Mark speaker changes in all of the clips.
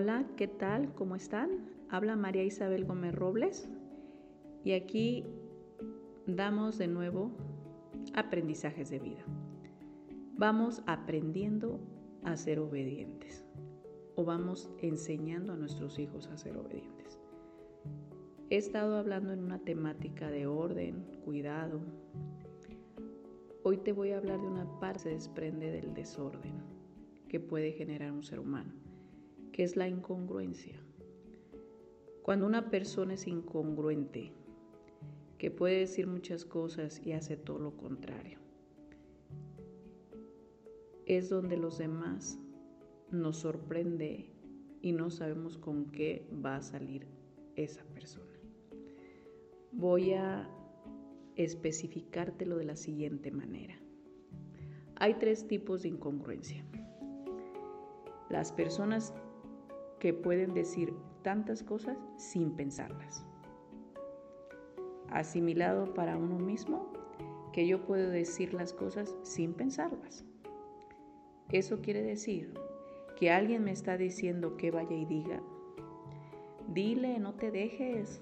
Speaker 1: Hola, ¿qué tal? ¿Cómo están? Habla María Isabel Gómez Robles y aquí damos de nuevo aprendizajes de vida. Vamos aprendiendo a ser obedientes o vamos enseñando a nuestros hijos a ser obedientes. He estado hablando en una temática de orden, cuidado. Hoy te voy a hablar de una parte que se desprende del desorden que puede generar un ser humano es la incongruencia. Cuando una persona es incongruente, que puede decir muchas cosas y hace todo lo contrario, es donde los demás nos sorprende y no sabemos con qué va a salir esa persona. Voy a especificártelo de la siguiente manera. Hay tres tipos de incongruencia. Las personas que pueden decir tantas cosas sin pensarlas. Asimilado para uno mismo que yo puedo decir las cosas sin pensarlas. Eso quiere decir que alguien me está diciendo que vaya y diga, dile, no te dejes,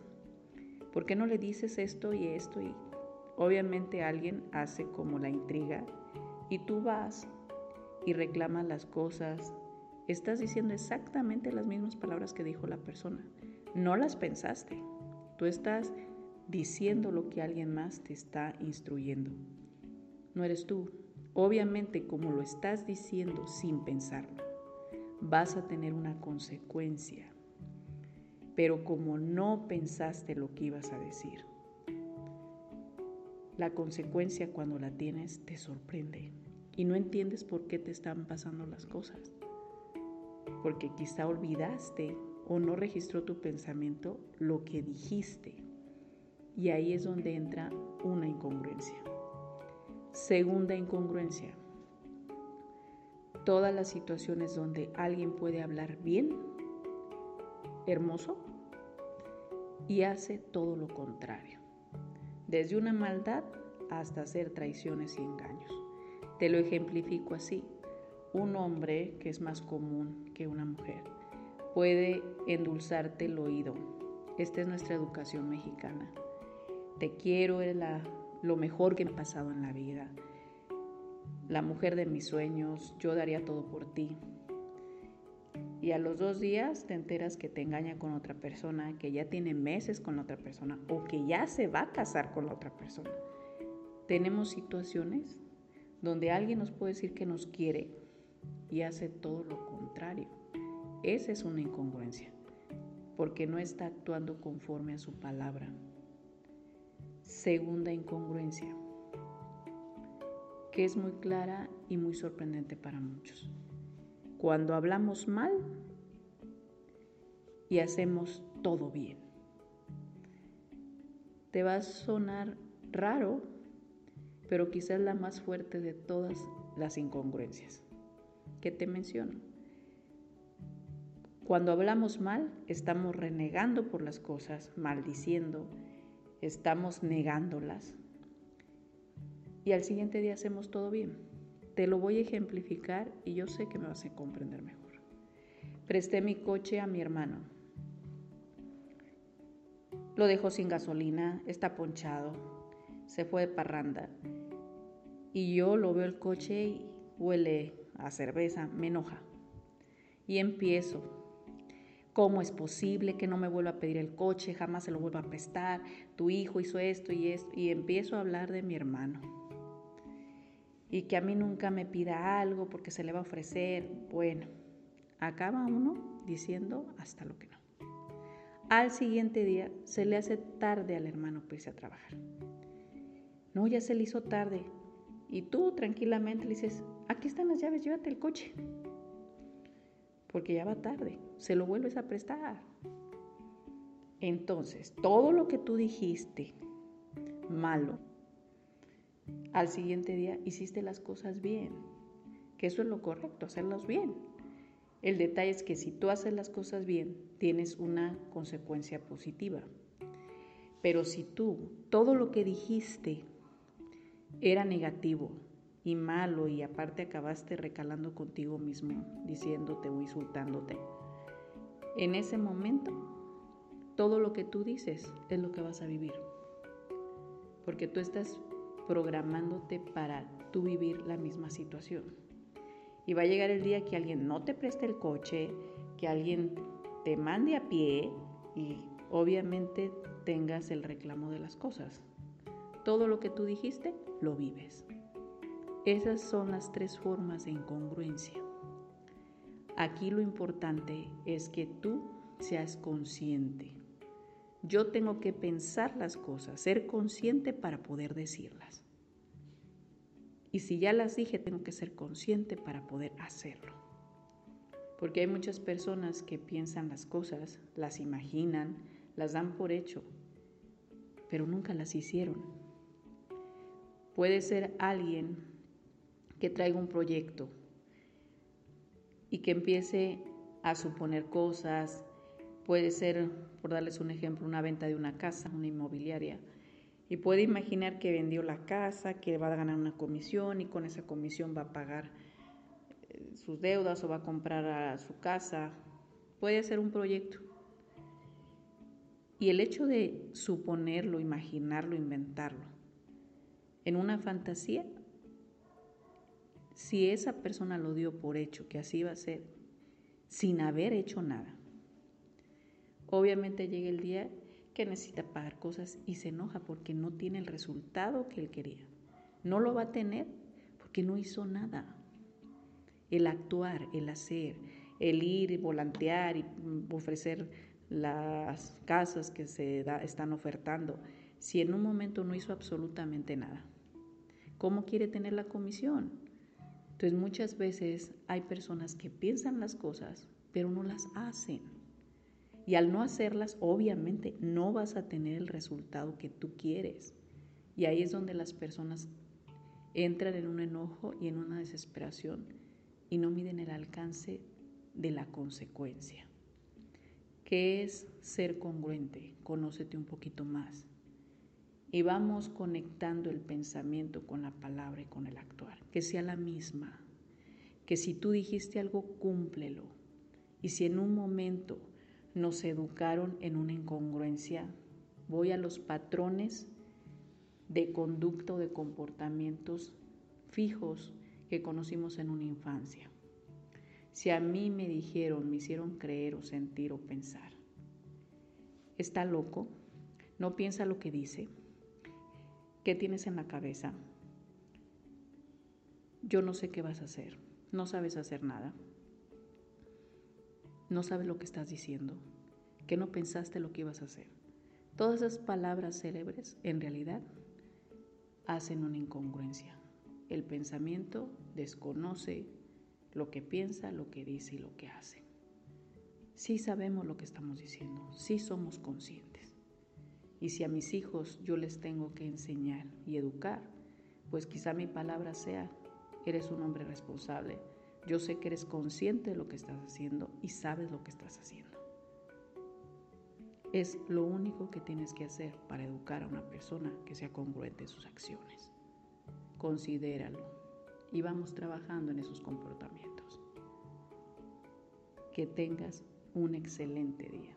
Speaker 1: ¿por qué no le dices esto y esto? Y obviamente alguien hace como la intriga y tú vas y reclamas las cosas, Estás diciendo exactamente las mismas palabras que dijo la persona. No las pensaste. Tú estás diciendo lo que alguien más te está instruyendo. No eres tú. Obviamente, como lo estás diciendo sin pensarlo, vas a tener una consecuencia. Pero como no pensaste lo que ibas a decir, la consecuencia cuando la tienes te sorprende y no entiendes por qué te están pasando las cosas porque quizá olvidaste o no registró tu pensamiento lo que dijiste. Y ahí es donde entra una incongruencia. Segunda incongruencia. Todas las situaciones donde alguien puede hablar bien, hermoso, y hace todo lo contrario. Desde una maldad hasta hacer traiciones y engaños. Te lo ejemplifico así un hombre, que es más común que una mujer, puede endulzarte el oído. Esta es nuestra educación mexicana. Te quiero, es lo mejor que me ha pasado en la vida. La mujer de mis sueños, yo daría todo por ti. Y a los dos días te enteras que te engaña con otra persona, que ya tiene meses con otra persona o que ya se va a casar con la otra persona. Tenemos situaciones donde alguien nos puede decir que nos quiere, y hace todo lo contrario. Esa es una incongruencia, porque no está actuando conforme a su palabra. Segunda incongruencia, que es muy clara y muy sorprendente para muchos. Cuando hablamos mal y hacemos todo bien. Te va a sonar raro, pero quizás la más fuerte de todas las incongruencias te menciono. Cuando hablamos mal, estamos renegando por las cosas, maldiciendo, estamos negándolas. Y al siguiente día hacemos todo bien. Te lo voy a ejemplificar y yo sé que me vas a comprender mejor. Presté mi coche a mi hermano. Lo dejó sin gasolina, está ponchado, se fue de parranda. Y yo lo veo el coche y huele a cerveza, me enoja. Y empiezo. ¿Cómo es posible que no me vuelva a pedir el coche? Jamás se lo vuelva a prestar. Tu hijo hizo esto y esto. Y empiezo a hablar de mi hermano. Y que a mí nunca me pida algo porque se le va a ofrecer. Bueno, acaba uno diciendo hasta lo que no. Al siguiente día se le hace tarde al hermano para irse a trabajar. No, ya se le hizo tarde. Y tú tranquilamente le dices, aquí están las llaves, llévate el coche. Porque ya va tarde, se lo vuelves a prestar. Entonces, todo lo que tú dijiste malo, al siguiente día hiciste las cosas bien, que eso es lo correcto, hacerlas bien. El detalle es que si tú haces las cosas bien, tienes una consecuencia positiva. Pero si tú todo lo que dijiste era negativo y malo y aparte acabaste recalando contigo mismo, diciéndote o insultándote, en ese momento todo lo que tú dices es lo que vas a vivir. Porque tú estás programándote para tú vivir la misma situación. Y va a llegar el día que alguien no te preste el coche, que alguien te mande a pie y obviamente tengas el reclamo de las cosas. Todo lo que tú dijiste, lo vives. Esas son las tres formas de incongruencia. Aquí lo importante es que tú seas consciente. Yo tengo que pensar las cosas, ser consciente para poder decirlas. Y si ya las dije, tengo que ser consciente para poder hacerlo. Porque hay muchas personas que piensan las cosas, las imaginan, las dan por hecho, pero nunca las hicieron. Puede ser alguien que traiga un proyecto y que empiece a suponer cosas, puede ser, por darles un ejemplo, una venta de una casa, una inmobiliaria, y puede imaginar que vendió la casa, que va a ganar una comisión y con esa comisión va a pagar eh, sus deudas o va a comprar su casa. Puede ser un proyecto. Y el hecho de suponerlo, imaginarlo, inventarlo, en una fantasía, si esa persona lo dio por hecho que así va a ser, sin haber hecho nada, obviamente llega el día que necesita pagar cosas y se enoja porque no tiene el resultado que él quería. No lo va a tener porque no hizo nada. El actuar, el hacer, el ir, volantear y ofrecer las casas que se están ofertando, si en un momento no hizo absolutamente nada? ¿Cómo quiere tener la comisión? Entonces muchas veces hay personas que piensan las cosas, pero no las hacen. Y al no hacerlas, obviamente no vas a tener el resultado que tú quieres. Y ahí es donde las personas entran en un enojo y en una desesperación y no miden el alcance de la consecuencia. ¿Qué es ser congruente? Conócete un poquito más. Y vamos conectando el pensamiento con la palabra y con el actuar. Que sea la misma. Que si tú dijiste algo, cúmplelo. Y si en un momento nos educaron en una incongruencia, voy a los patrones de conducta o de comportamientos fijos que conocimos en una infancia. Si a mí me dijeron, me hicieron creer o sentir o pensar, está loco, no piensa lo que dice, ¿qué tienes en la cabeza? Yo no sé qué vas a hacer, no sabes hacer nada, no sabes lo que estás diciendo, que no pensaste lo que ibas a hacer. Todas esas palabras célebres en realidad hacen una incongruencia. El pensamiento desconoce lo que piensa, lo que dice y lo que hace. Sí sabemos lo que estamos diciendo, sí somos conscientes. Y si a mis hijos yo les tengo que enseñar y educar, pues quizá mi palabra sea, eres un hombre responsable, yo sé que eres consciente de lo que estás haciendo y sabes lo que estás haciendo. Es lo único que tienes que hacer para educar a una persona que sea congruente en sus acciones. Considéralo y vamos trabajando en esos comportamientos. Que tengas un excelente día.